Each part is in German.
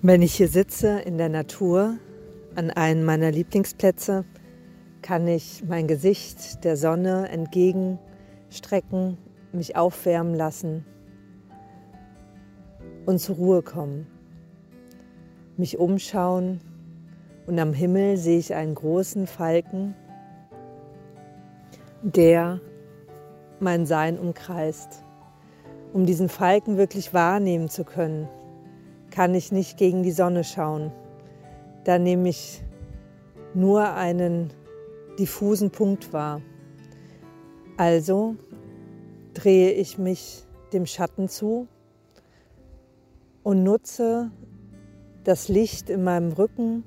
Wenn ich hier sitze in der Natur, an einem meiner Lieblingsplätze, kann ich mein Gesicht der Sonne entgegenstrecken, mich aufwärmen lassen und zur Ruhe kommen. Mich umschauen und am Himmel sehe ich einen großen Falken, der mein Sein umkreist. Um diesen Falken wirklich wahrnehmen zu können, kann ich nicht gegen die Sonne schauen. Da nehme ich nur einen diffusen Punkt wahr. Also drehe ich mich dem Schatten zu und nutze das Licht in meinem Rücken,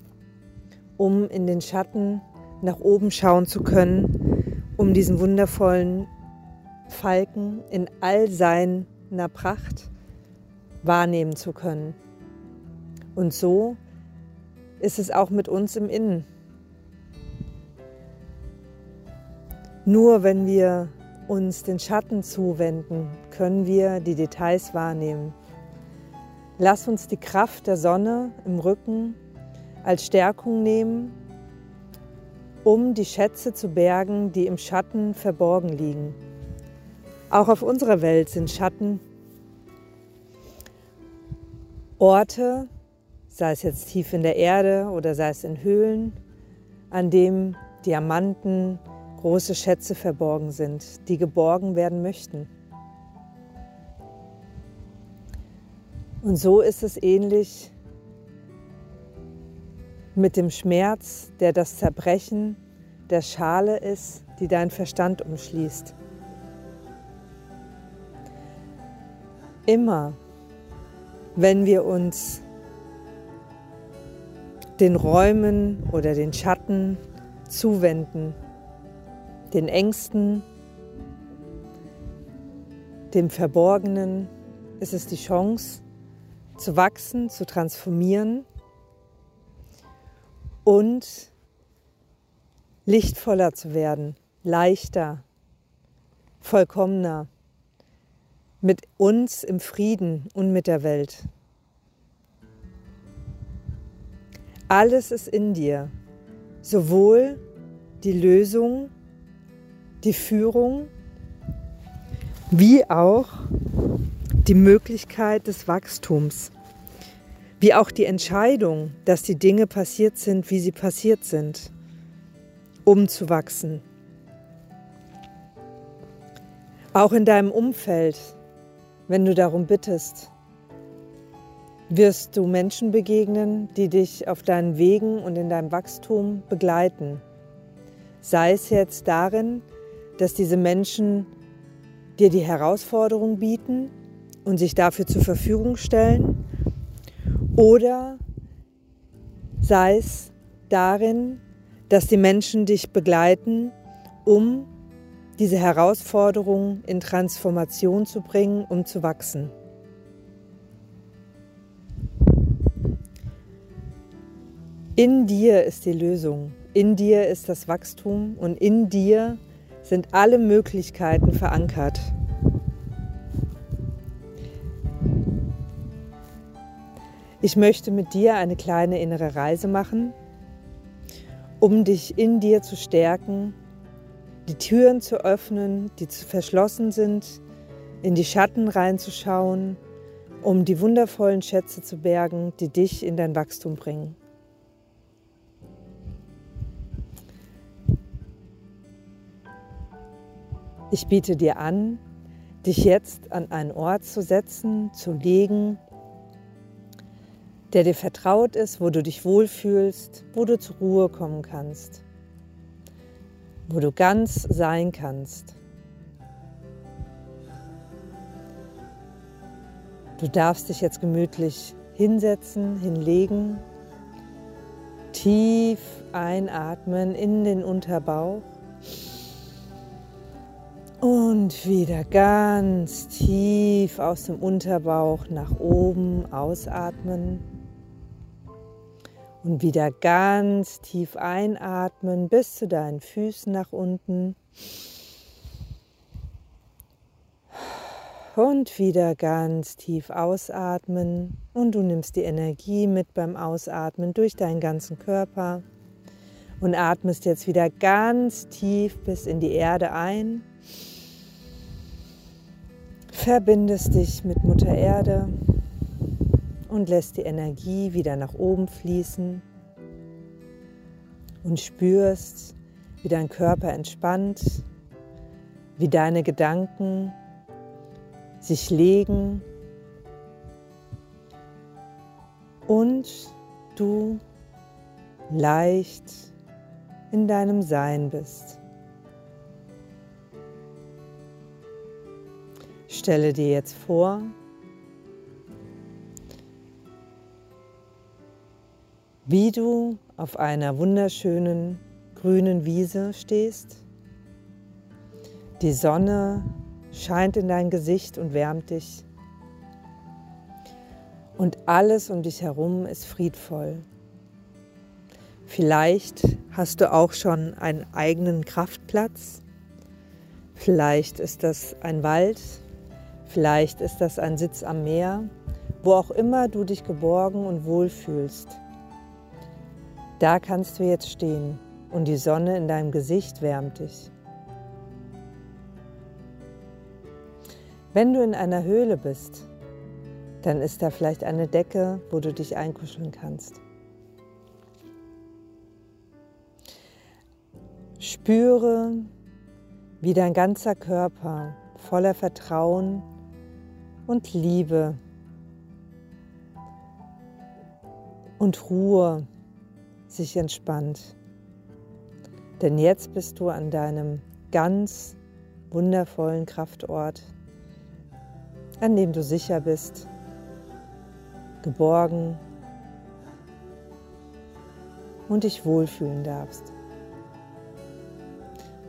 um in den Schatten nach oben schauen zu können, um diesen wundervollen Falken in all seiner Pracht wahrnehmen zu können. Und so ist es auch mit uns im Innen. Nur wenn wir uns den Schatten zuwenden, können wir die Details wahrnehmen. Lass uns die Kraft der Sonne im Rücken als Stärkung nehmen, um die Schätze zu bergen, die im Schatten verborgen liegen. Auch auf unserer Welt sind Schatten Orte, sei es jetzt tief in der Erde oder sei es in Höhlen, an dem Diamanten, große Schätze verborgen sind, die geborgen werden möchten. Und so ist es ähnlich mit dem Schmerz, der das Zerbrechen der Schale ist, die dein Verstand umschließt. Immer, wenn wir uns den Räumen oder den Schatten zuwenden, den Ängsten, dem Verborgenen, ist es die Chance zu wachsen, zu transformieren und lichtvoller zu werden, leichter, vollkommener, mit uns im Frieden und mit der Welt. Alles ist in dir, sowohl die Lösung, die Führung, wie auch die Möglichkeit des Wachstums, wie auch die Entscheidung, dass die Dinge passiert sind, wie sie passiert sind, um zu wachsen. Auch in deinem Umfeld, wenn du darum bittest, wirst du Menschen begegnen, die dich auf deinen Wegen und in deinem Wachstum begleiten. Sei es jetzt darin, dass diese Menschen dir die Herausforderung bieten und sich dafür zur Verfügung stellen, oder sei es darin, dass die Menschen dich begleiten, um diese Herausforderung in Transformation zu bringen, um zu wachsen. In dir ist die Lösung, in dir ist das Wachstum und in dir sind alle Möglichkeiten verankert. Ich möchte mit dir eine kleine innere Reise machen, um dich in dir zu stärken, die Türen zu öffnen, die verschlossen sind, in die Schatten reinzuschauen, um die wundervollen Schätze zu bergen, die dich in dein Wachstum bringen. Ich biete dir an, dich jetzt an einen Ort zu setzen, zu legen, der dir vertraut ist, wo du dich wohlfühlst, wo du zur Ruhe kommen kannst, wo du ganz sein kannst. Du darfst dich jetzt gemütlich hinsetzen, hinlegen, tief einatmen in den Unterbauch und wieder ganz tief aus dem Unterbauch nach oben ausatmen. Und wieder ganz tief einatmen bis zu deinen Füßen nach unten. Und wieder ganz tief ausatmen und du nimmst die Energie mit beim Ausatmen durch deinen ganzen Körper und atmest jetzt wieder ganz tief bis in die Erde ein. Verbindest dich mit Mutter Erde und lässt die Energie wieder nach oben fließen und spürst, wie dein Körper entspannt, wie deine Gedanken sich legen und du leicht in deinem Sein bist. Stelle dir jetzt vor, wie du auf einer wunderschönen grünen Wiese stehst. Die Sonne scheint in dein Gesicht und wärmt dich. Und alles um dich herum ist friedvoll. Vielleicht hast du auch schon einen eigenen Kraftplatz. Vielleicht ist das ein Wald. Vielleicht ist das ein Sitz am Meer. Wo auch immer du dich geborgen und wohl fühlst. Da kannst du jetzt stehen und die Sonne in deinem Gesicht wärmt dich. Wenn du in einer Höhle bist, dann ist da vielleicht eine Decke, wo du dich einkuscheln kannst. Spüre, wie dein ganzer Körper voller Vertrauen und Liebe und Ruhe sich entspannt. Denn jetzt bist du an deinem ganz wundervollen Kraftort an dem du sicher bist, geborgen und dich wohlfühlen darfst.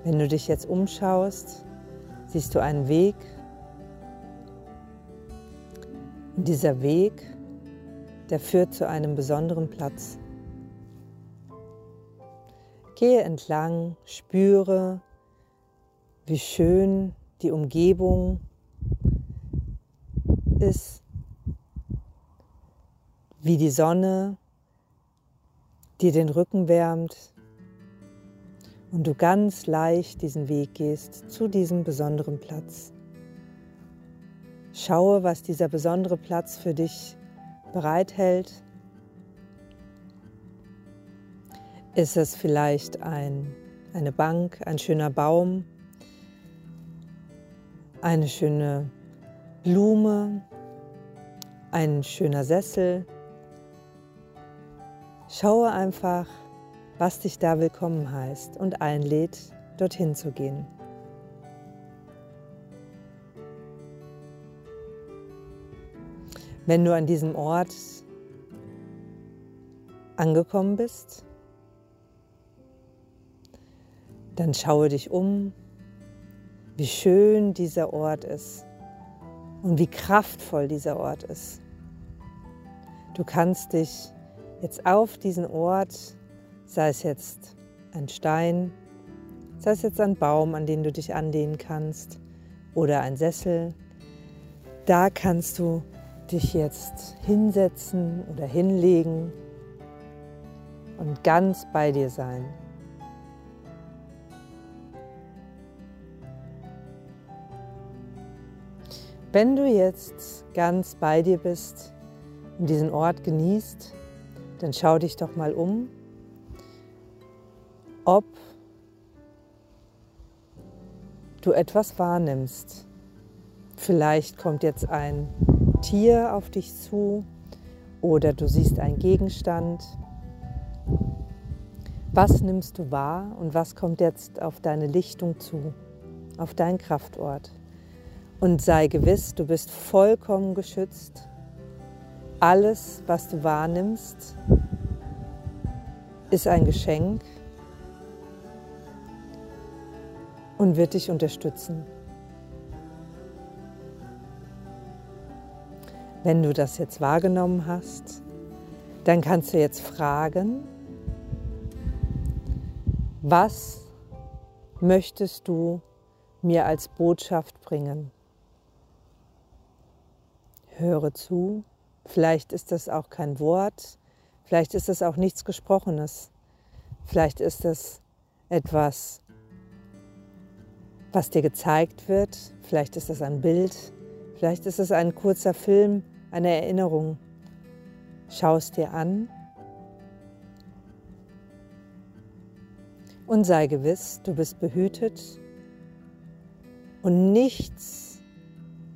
Wenn du dich jetzt umschaust, siehst du einen Weg. Dieser Weg, der führt zu einem besonderen Platz. Gehe entlang, spüre, wie schön die Umgebung ist, wie die Sonne dir den Rücken wärmt und du ganz leicht diesen Weg gehst zu diesem besonderen Platz. Schaue, was dieser besondere Platz für dich bereithält. Ist es vielleicht ein, eine Bank, ein schöner Baum, eine schöne Blume, ein schöner Sessel. Schaue einfach, was dich da willkommen heißt und einlädt, dorthin zu gehen. Wenn du an diesem Ort angekommen bist, dann schaue dich um, wie schön dieser Ort ist und wie kraftvoll dieser Ort ist. Du kannst dich jetzt auf diesen Ort, sei es jetzt ein Stein, sei es jetzt ein Baum, an den du dich anlehnen kannst, oder ein Sessel, da kannst du dich jetzt hinsetzen oder hinlegen und ganz bei dir sein. Wenn du jetzt ganz bei dir bist, und diesen Ort genießt, dann schau dich doch mal um, ob du etwas wahrnimmst. Vielleicht kommt jetzt ein Tier auf dich zu oder du siehst einen Gegenstand. Was nimmst du wahr und was kommt jetzt auf deine Lichtung zu, auf deinen Kraftort? Und sei gewiss, du bist vollkommen geschützt alles, was du wahrnimmst, ist ein Geschenk und wird dich unterstützen. Wenn du das jetzt wahrgenommen hast, dann kannst du jetzt fragen, was möchtest du mir als Botschaft bringen? Höre zu. Vielleicht ist das auch kein Wort, vielleicht ist das auch nichts Gesprochenes. Vielleicht ist es etwas, was dir gezeigt wird. Vielleicht ist es ein Bild. Vielleicht ist es ein kurzer Film, eine Erinnerung. Schau es dir an und sei gewiss, du bist behütet und nichts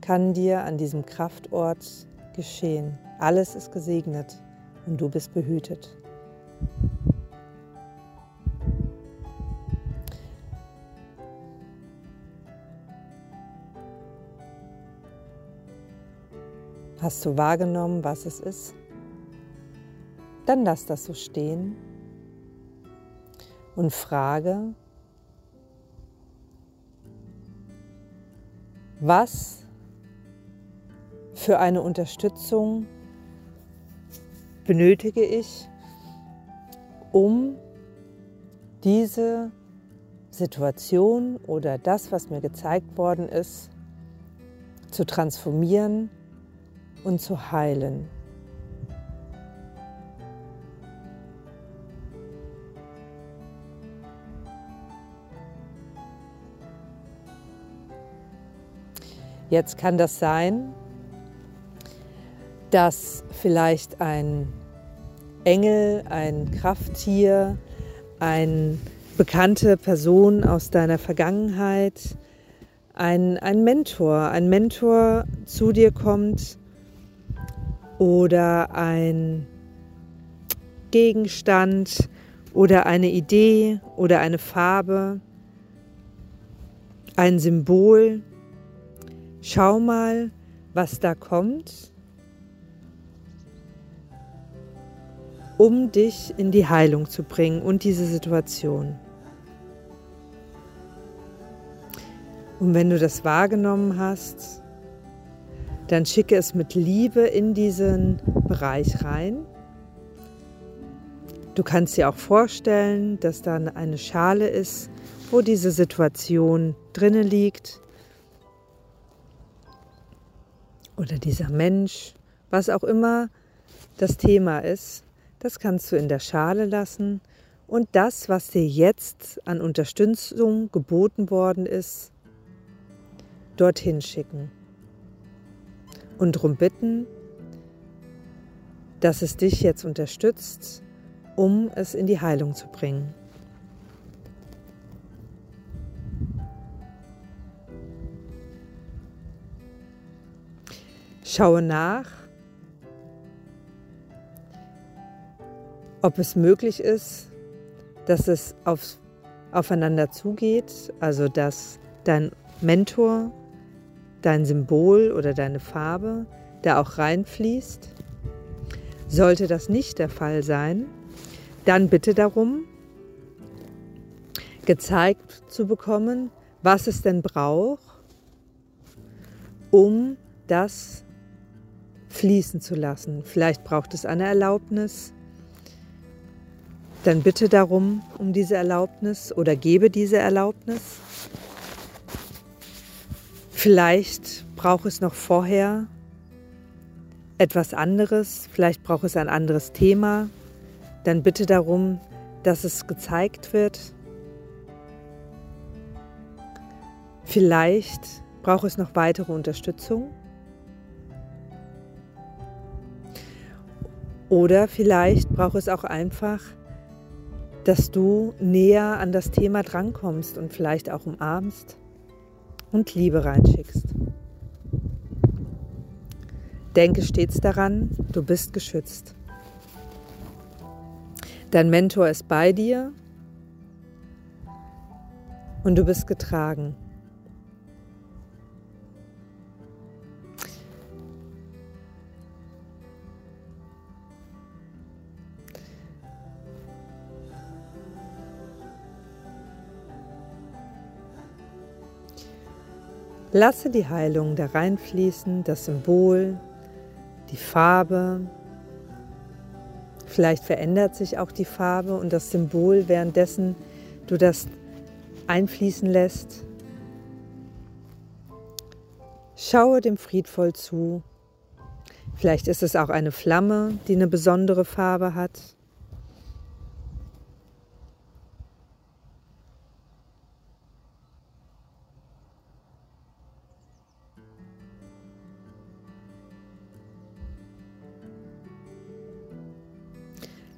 kann dir an diesem Kraftort geschehen. Alles ist gesegnet und du bist behütet. Hast du wahrgenommen, was es ist? Dann lass das so stehen und frage, was für eine Unterstützung benötige ich, um diese Situation oder das, was mir gezeigt worden ist, zu transformieren und zu heilen. Jetzt kann das sein, dass vielleicht ein Engel, ein Krafttier, eine bekannte Person aus deiner Vergangenheit, ein, ein Mentor, ein Mentor zu dir kommt oder ein Gegenstand oder eine Idee oder eine Farbe, ein Symbol. Schau mal, was da kommt, um dich in die Heilung zu bringen und diese Situation. Und wenn du das wahrgenommen hast, dann schicke es mit Liebe in diesen Bereich rein. Du kannst dir auch vorstellen, dass dann eine Schale ist, wo diese Situation drinne liegt. Oder dieser Mensch, was auch immer das Thema ist, das kannst du in der Schale lassen und das, was dir jetzt an Unterstützung geboten worden ist, dorthin schicken und darum bitten, dass es dich jetzt unterstützt, um es in die Heilung zu bringen. Schaue nach, ob es möglich ist, dass es auf, aufeinander zugeht, also dass dein Mentor dein Symbol oder deine Farbe da auch reinfließt. Sollte das nicht der Fall sein, dann bitte darum, gezeigt zu bekommen, was es denn braucht, um das fließen zu lassen. Vielleicht braucht es eine Erlaubnis. Dann bitte darum, um diese Erlaubnis oder gebe diese Erlaubnis. Vielleicht braucht es noch vorher etwas anderes, vielleicht braucht es ein anderes Thema. Dann bitte darum, dass es gezeigt wird. Vielleicht braucht es noch weitere Unterstützung. Oder vielleicht braucht es auch einfach, dass du näher an das Thema drankommst und vielleicht auch umarmst und Liebe reinschickst. Denke stets daran, du bist geschützt. Dein Mentor ist bei dir und du bist getragen. Lasse die Heilung da reinfließen, das Symbol, die Farbe. Vielleicht verändert sich auch die Farbe und das Symbol, währenddessen du das einfließen lässt. Schaue dem friedvoll zu Vielleicht ist es auch eine Flamme, die eine besondere Farbe hat.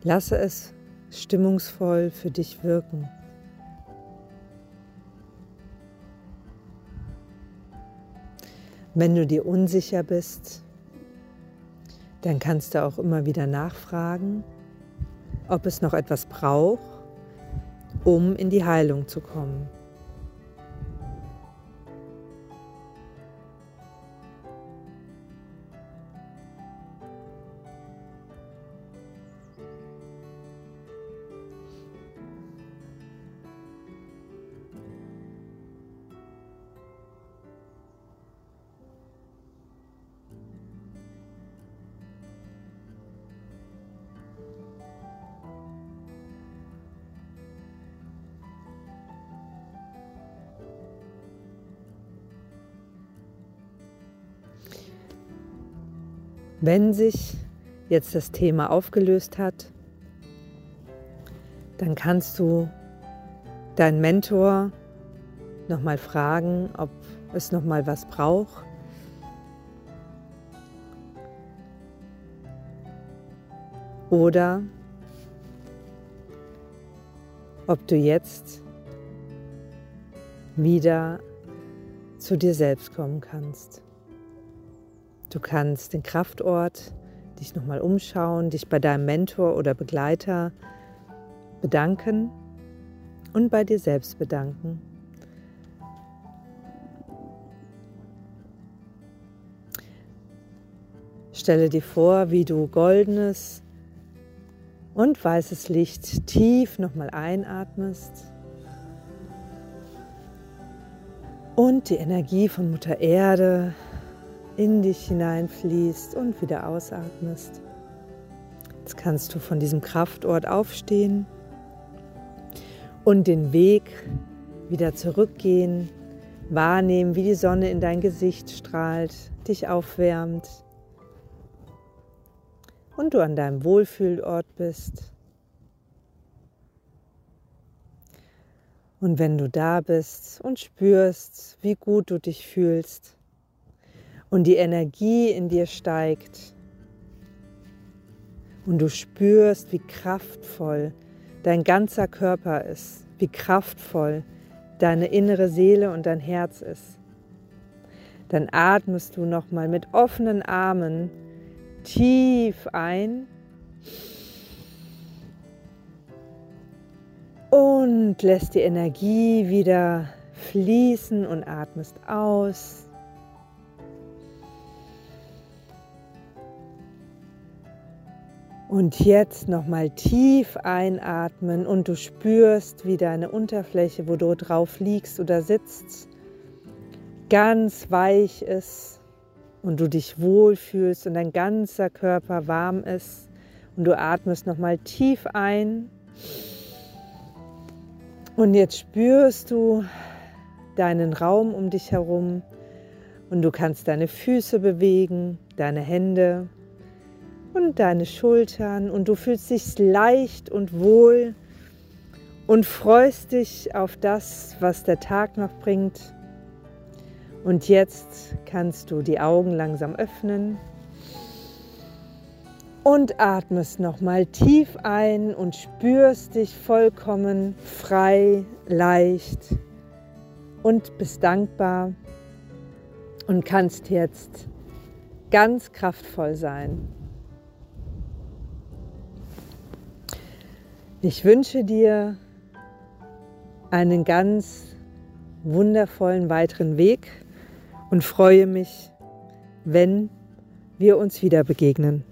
Lasse es stimmungsvoll für dich wirken. Wenn du dir unsicher bist, dann kannst du auch immer wieder nachfragen, ob es noch etwas braucht, um in die Heilung zu kommen. Wenn sich jetzt das Thema aufgelöst hat, dann kannst du deinen Mentor nochmal fragen, ob es nochmal was braucht. Oder ob du jetzt wieder zu dir selbst kommen kannst. Du kannst den Kraftort dich nochmal umschauen, dich bei deinem Mentor oder Begleiter bedanken und bei dir selbst bedanken. Stelle dir vor, wie du goldenes und weißes Licht tief nochmal einatmest und die Energie von Mutter Erde in dich hineinfließt und wieder ausatmest. Jetzt kannst du von diesem Kraftort aufstehen und den Weg wieder zurückgehen, wahrnehmen, wie die Sonne in dein Gesicht strahlt, dich aufwärmt und du an deinem Wohlfühlort bist. Und wenn du da bist und spürst, wie gut du dich fühlst, und die Energie in dir steigt und du spürst, wie kraftvoll dein ganzer Körper ist, wie kraftvoll deine innere Seele und dein Herz ist. Dann atmest du nochmal mit offenen Armen tief ein und lässt die Energie wieder fließen und atmest aus. Und jetzt nochmal tief einatmen und du spürst, wie deine Unterfläche, wo du drauf liegst oder sitzt, ganz weich ist und du dich wohlfühlst und dein ganzer Körper warm ist. Und du atmest nochmal tief ein. Und jetzt spürst du deinen Raum um dich herum und du kannst deine Füße bewegen, deine Hände, und deine Schultern und du fühlst dich leicht und wohl und freust dich auf das, was der Tag noch bringt. Und jetzt kannst du die Augen langsam öffnen und atmest nochmal tief ein und spürst dich vollkommen frei, leicht und bist dankbar und kannst jetzt ganz kraftvoll sein. Ich wünsche dir einen ganz wundervollen weiteren Weg und freue mich, wenn wir uns wieder begegnen.